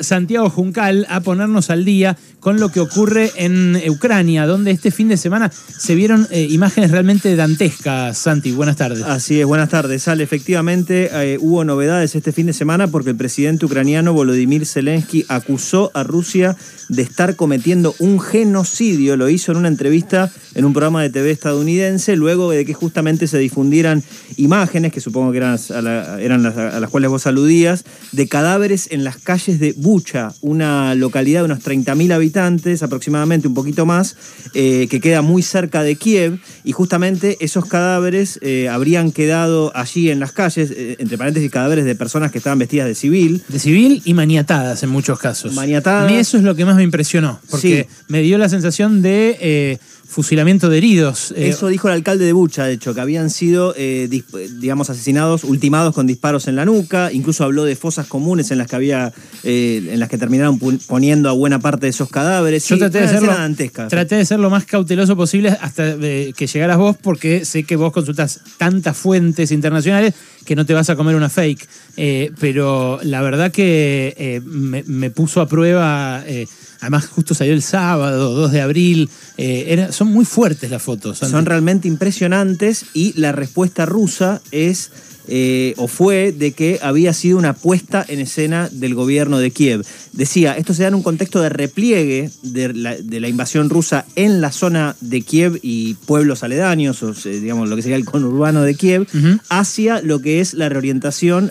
Santiago Juncal a ponernos al día con lo que ocurre en Ucrania, donde este fin de semana se vieron eh, imágenes realmente dantescas. Santi, buenas tardes. Así es, buenas tardes. Sale, efectivamente eh, hubo novedades este fin de semana porque el presidente ucraniano Volodymyr Zelensky acusó a Rusia de estar cometiendo un genocidio. Lo hizo en una entrevista en un programa de TV estadounidense, luego de que justamente se difundieran imágenes, que supongo que eran, eran las, a las cuales vos aludías, de cadáveres en las calles de Bucha, una localidad de unos 30.000 habitantes, aproximadamente un poquito más, eh, que queda muy cerca de Kiev, y justamente esos cadáveres eh, habrían quedado allí en las calles, eh, entre paréntesis, cadáveres de personas que estaban vestidas de civil. De civil y maniatadas en muchos casos. Maniatadas. A mí eso es lo que más me impresionó, porque me dio la sensación de fusilamiento de heridos. Eh, Eso dijo el alcalde de Bucha, de hecho, que habían sido, eh, digamos, asesinados, ultimados con disparos en la nuca. Incluso habló de fosas comunes en las que había, eh, en las que terminaron poniendo a buena parte de esos cadáveres. Yo traté, de serlo, traté de ser lo más cauteloso posible hasta que llegaras vos, porque sé que vos consultas tantas fuentes internacionales que no te vas a comer una fake. pero la verdad que me, me, puso a prueba Además, justo salió el sábado, 2 de abril. Eh, son muy fuertes las fotos. Son realmente impresionantes y la respuesta rusa es eh, o fue de que había sido una puesta en escena del gobierno de Kiev. Decía, esto se da en un contexto de repliegue de la, invasión rusa en la zona de Kiev y pueblos aledaños, o digamos lo que sería el conurbano de Kiev, hacia lo que es la reorientación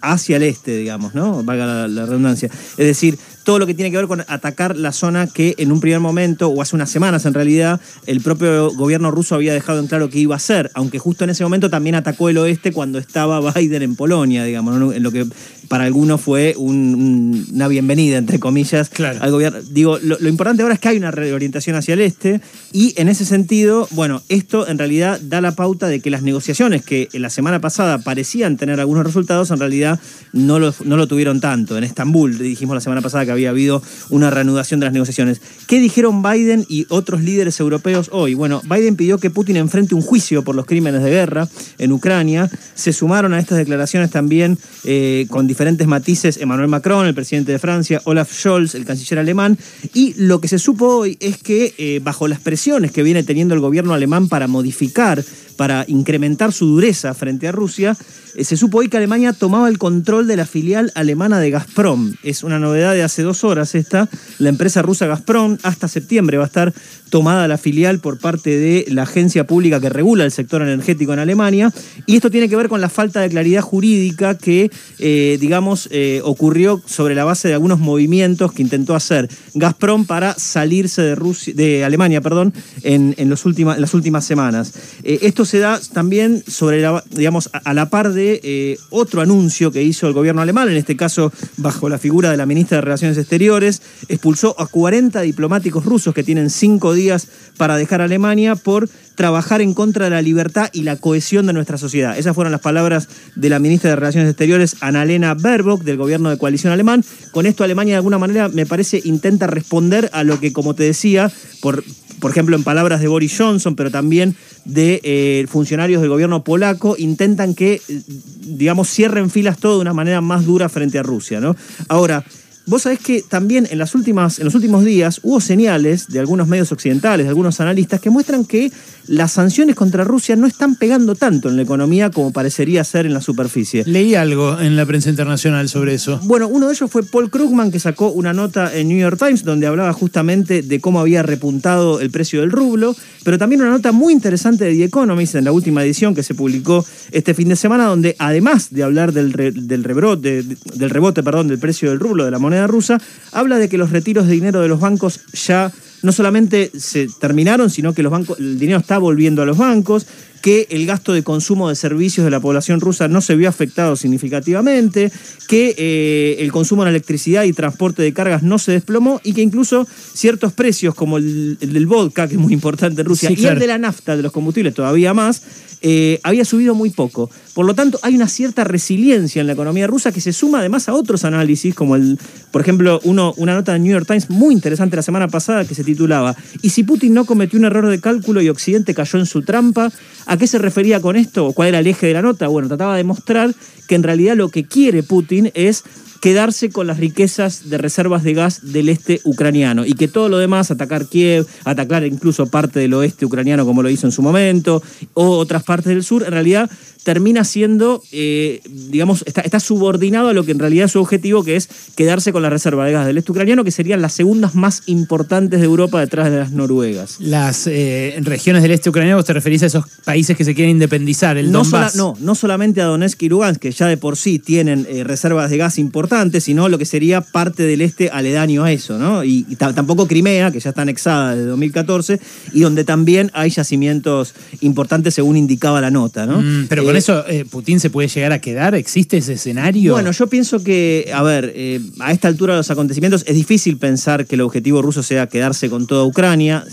hacia el este, digamos, ¿no? Valga la redundancia. Es decir, todo lo que tiene que ver con atacar la zona que en un primer momento, o hace unas semanas en realidad, el propio gobierno ruso había dejado en claro que iba a hacer, aunque justo en ese momento también atacó el oeste cuando estaba Biden en Polonia, digamos, en lo que para algunos fue una bienvenida, entre comillas, al gobierno. Digo, lo, importante ahora es que hay una reorientación hacia el este y en ese sentido, bueno, esto en realidad da la pauta de que las negociaciones que la semana pasada parecían tener algunos resultados, en realidad no lo, no lo tuvieron tanto. En Estambul dijimos la semana pasada que había habido una reanudación de las negociaciones. ¿Qué dijeron Biden y otros líderes europeos hoy? Bueno, Biden pidió que Putin enfrente un juicio por los crímenes de guerra en Ucrania. Se sumaron a estas declaraciones también eh, con diferentes diferentes matices Emmanuel Macron, el presidente de Francia, Olaf Scholz, el canciller alemán, y lo que se supo hoy es que eh, bajo las presiones que viene teniendo el gobierno alemán para modificar para incrementar su dureza frente a Rusia, eh, se supo hoy que Alemania tomaba el control de la filial alemana de Gazprom. Es una novedad de hace dos horas esta. La empresa rusa Gazprom hasta septiembre va a estar tomada la filial por parte de la agencia pública que regula el sector energético en Alemania. Y esto tiene que ver con la falta de claridad jurídica que, eh, digamos, eh, ocurrió sobre la base de algunos movimientos que intentó hacer Gazprom para salirse de, Rusia, de Alemania perdón, en, los las últimas semanas. esto se da también sobre la, digamos, a, la par de eh, otro anuncio que hizo el gobierno alemán, en este caso bajo la figura de la ministra de Relaciones Exteriores, expulsó a 40 diplomáticos rusos que tienen cinco días para dejar Alemania por trabajar en contra de la libertad y la cohesión de nuestra sociedad. Esas fueron las palabras de la ministra de Relaciones Exteriores, Annalena Baerbock, del gobierno de coalición alemán. Con esto Alemania de alguna manera, me parece, intenta responder a lo que, como te decía, por, por ejemplo, en palabras de Boris Johnson, pero también de eh, funcionarios del gobierno polaco, intentan que, eh, digamos, cierren filas todo de una manera más dura frente a Rusia. ¿no? Ahora, Vos sabés que también en, las últimas, en los últimos días hubo señales de algunos medios occidentales, de algunos analistas, que muestran que las sanciones contra Rusia no están pegando tanto en la economía como parecería ser en la superficie. Leí algo en la prensa internacional sobre eso. Bueno, uno de ellos fue Paul Krugman, que sacó una nota en New York Times donde hablaba justamente de cómo había repuntado el precio del rublo, pero también una nota muy interesante de The Economist en la última edición que se publicó este fin de semana, donde además de hablar del, del, rebrote, del rebote perdón, del precio del rublo, de la moneda rusa, habla de que los retiros de dinero de los bancos ya no solamente se terminaron, sino que los bancos, el dinero está volviendo a los bancos, que el gasto de consumo de servicios de la población rusa no se vio afectado significativamente, que eh, el consumo de electricidad y transporte de cargas no se desplomó y que incluso ciertos precios como el, del vodka, que es muy importante en Rusia, y el de la nafta, de los combustibles todavía más, eh, había subido muy poco. Por lo tanto, hay una cierta resiliencia en la economía rusa que se suma además a otros análisis, como el, por ejemplo, uno, una nota de New York Times muy interesante la semana pasada que se titulaba ¿Y si Putin no cometió un error de cálculo y Occidente cayó en su trampa? ¿A qué se refería con esto? ¿Cuál era el eje de la nota? Bueno, trataba de mostrar que en realidad lo que quiere Putin es quedarse con las riquezas de reservas de gas del este ucraniano y que todo lo demás, atacar Kiev, atacar incluso parte del oeste ucraniano como lo hizo en su momento, o otras partes del sur, en realidad termina siendo, eh, digamos, está, subordinado a lo que en realidad es su objetivo, que es quedarse con la reserva de gas del este ucraniano, que serían las segundas más importantes de Europa detrás de las noruegas. Las eh, regiones del este ucraniano, vos te referís a esos países que se quieren independizar, el no no, no solamente a Donetsk y Lugansk, que ya de por sí tienen eh, reservas de gas importantes, sino lo que sería parte del este aledaño a eso, ¿no? Y, tampoco Crimea, que ya está anexada desde 2014, y donde también hay yacimientos importantes según indicaba la nota, ¿no? Mm, pero con eso eh, Putin se puede llegar a quedar? ¿Existe ese escenario? Bueno, yo pienso que, a ver, eh, a esta altura de los acontecimientos es difícil pensar que el objetivo ruso sea quedarse con toda Ucrania,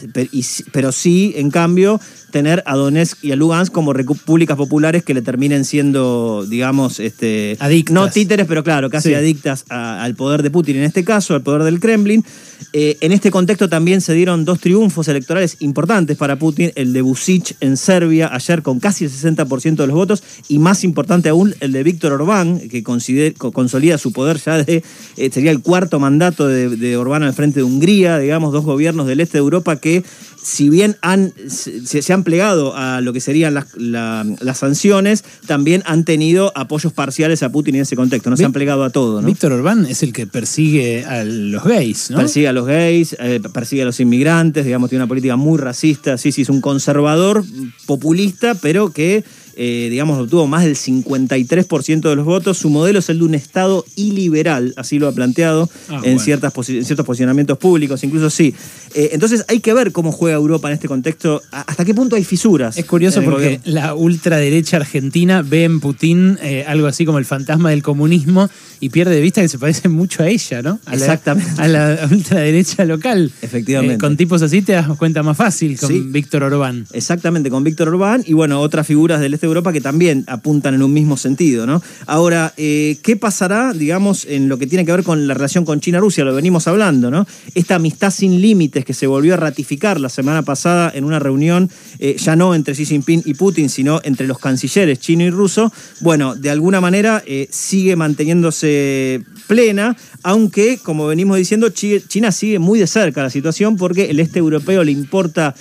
pero sí, en cambio, tener a Donetsk y a Lugansk como repúblicas populares que le terminen siendo, digamos, este, adictas. no títeres, pero claro, casi adictas al poder de Putin, en este caso, al poder del Kremlin. Eh, en este contexto también se dieron dos triunfos electorales importantes para Putin, el de Vucic en Serbia ayer con casi el 60% de los votos y más importante aún el de Víctor Orbán, que consolida su poder ya de, eh, sería el cuarto mandato de, de Orbán al frente de Hungría, digamos, dos gobiernos del este de Europa que si bien han, se, han plegado a lo que serían las, las, sanciones, también han tenido apoyos parciales a Putin en ese contexto, no se han plegado a todo. ¿no? Víctor Orbán es el que persigue a los gays, ¿no? Persigue a los gays, eh, persigue a los inmigrantes, digamos, tiene una política muy racista, sí, sí, es un conservador populista, pero que eh, digamos, obtuvo más del 53% de los votos. Su modelo es el de un Estado iliberal, así lo ha planteado ah, en, ciertas en ciertos posicionamientos públicos, incluso sí. Eh, entonces hay que ver cómo juega Europa en este contexto, hasta qué punto hay fisuras. Es curioso porque la ultraderecha argentina ve en Putin eh, algo así como el fantasma del comunismo y pierde de vista que se parece mucho a ella, ¿no? Exactamente. a la ultraderecha local. Efectivamente. con tipos así te das cuenta más fácil con Víctor Orbán. Exactamente, con Víctor Orbán y bueno, otras figuras del este Europa que también apuntan en un mismo sentido. ¿no? Ahora, eh, ¿qué pasará, digamos, en lo que tiene que ver con la relación con China-Rusia? Lo venimos hablando, ¿no? Esta amistad sin límites que se volvió a ratificar la semana pasada en una reunión, eh, ya no entre Xi Jinping y Putin, sino entre los cancilleres chino y ruso, bueno, de alguna manera eh, sigue manteniéndose plena, aunque, como venimos diciendo, China sigue muy de cerca la situación porque el este europeo le importa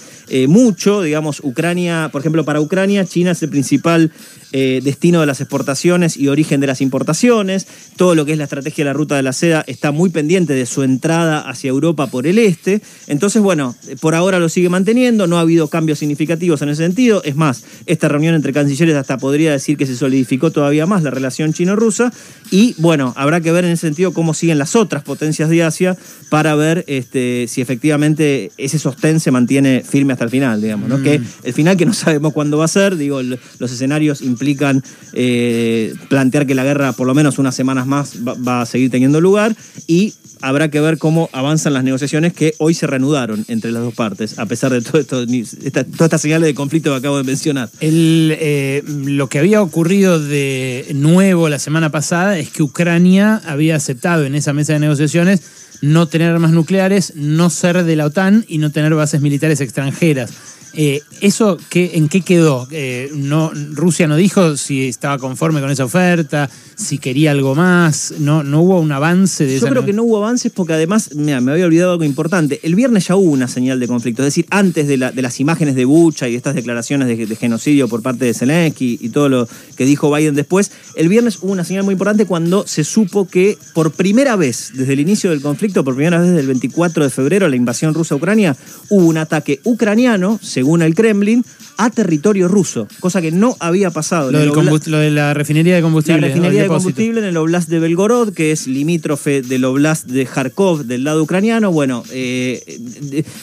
mucho, digamos, Ucrania, por ejemplo, para Ucrania, China es el principal eh, destino de las exportaciones y origen de las importaciones. Todo lo que es la estrategia de la ruta de la seda está muy pendiente de su entrada hacia Europa por el este. Entonces, bueno, por ahora lo sigue manteniendo, no ha habido cambios significativos en ese sentido. Es más, esta reunión entre cancilleres hasta podría decir que se solidificó todavía más la relación chino-rusa. Y bueno, habrá que ver en sentido cómo siguen las otras potencias de Asia para ver este, si efectivamente ese sostén se mantiene firme hasta el final, digamos, ¿no? Mm. Que el final que no sabemos cuándo va a ser, digo, los escenarios implican eh, plantear que la guerra por lo menos unas semanas más va, a seguir teniendo lugar y habrá que ver cómo avanzan las negociaciones que hoy se reanudaron entre las dos partes, a pesar de todo esto, todas estas señales de conflicto que acabo de mencionar. Eh, lo que había ocurrido de nuevo la semana pasada es que Ucrania había aceptado en esa mesa de negociaciones no tener armas nucleares, no ser de la OTAN y no tener bases militares extranjeras. Eh, ¿Eso qué, en qué quedó? Eh, no, Rusia no dijo si estaba conforme con esa oferta, si quería algo más, no, no hubo un avance de Yo creo que no hubo avances porque además, mira, me había olvidado algo importante. El viernes ya hubo una señal de conflicto, es decir, antes de, las imágenes de Bucha y estas declaraciones de, genocidio por parte de Zelensky y, todo lo que dijo Biden después, el viernes hubo una señal muy importante cuando se supo que por primera vez desde el inicio del conflicto, por primera vez desde el 24 de febrero, la invasión rusa a Ucrania, hubo un ataque ucraniano, según el Kremlin, a territorio ruso, cosa que no había pasado. Lo, de la refinería de combustible. La refinería de combustible en el oblast de Belgorod, que es limítrofe del oblast de Kharkov del lado ucraniano. Bueno, eh,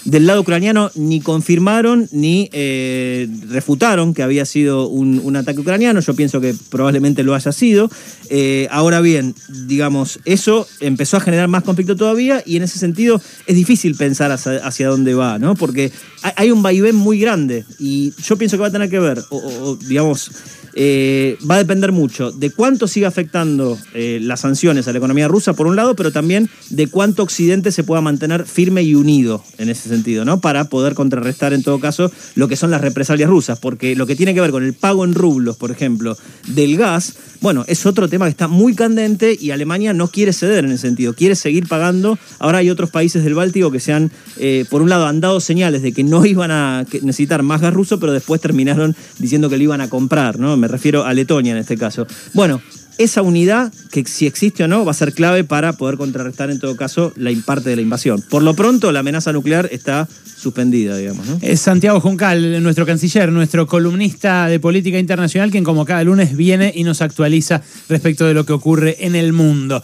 del lado ucraniano ni confirmaron ni eh, refutaron que había sido un, ataque ucraniano. Yo pienso que probablemente lo haya sido. Eh, ahora bien, digamos, eso empezó a generar más conflicto todavía y en ese sentido es difícil pensar hacia, dónde va, ¿no? Porque hay un vaivén muy grande y yo pienso que va a tener que ver, o, digamos, eh, va a depender mucho de cuánto siga afectando eh, las sanciones a la economía rusa, por un lado, pero también de cuánto Occidente se pueda mantener firme y unido en ese sentido, ¿no? Para poder contrarrestar en todo caso lo que son las represalias rusas, porque lo que tiene que ver con el pago en rublos, por ejemplo, del gas, bueno, es otro tema que está muy candente y Alemania no quiere ceder en ese sentido, quiere seguir pagando. Ahora hay otros países del Báltico que se han, eh, por un lado, han dado señales de que no iban a necesitar más gas ruso, pero después terminaron diciendo que lo iban a comprar, ¿no? Me refiero a Letonia en este caso. Bueno, esa unidad, que si existe o no, va a ser clave para poder contrarrestar en todo caso la parte de la invasión. Por lo pronto, la amenaza nuclear está suspendida, digamos. Es Santiago Juncal, nuestro canciller, nuestro columnista de política internacional, quien como cada lunes viene y nos actualiza respecto de lo que ocurre en el mundo.